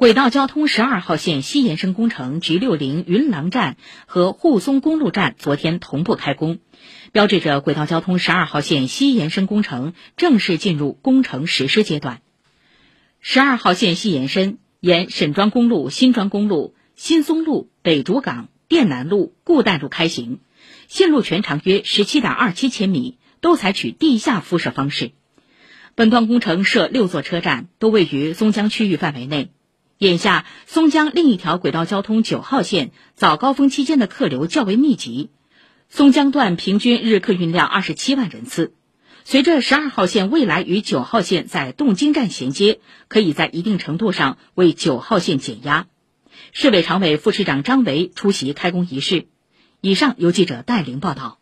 轨道交通十二号线西延伸工程 G 六零云廊站和沪松公路站昨天同步开工，标志着轨道交通十二号线西延伸工程正式进入工程实施阶段。十二号线西延伸沿沈庄公路、新庄公路、新松路、北竹港、电南路、顾旦路开行，线路全长约十七点二七千米，都采取地下敷设方式。本段工程设六座车站，都位于松江区域范围内。眼下，松江另一条轨道交通九号线早高峰期间的客流较为密集，松江段平均日客运量二十七万人次。随着十二号线未来与九号线在洞津站衔接，可以在一定程度上为九号线减压。市委常委、副市长张维出席开工仪式。以上由记者戴玲报道。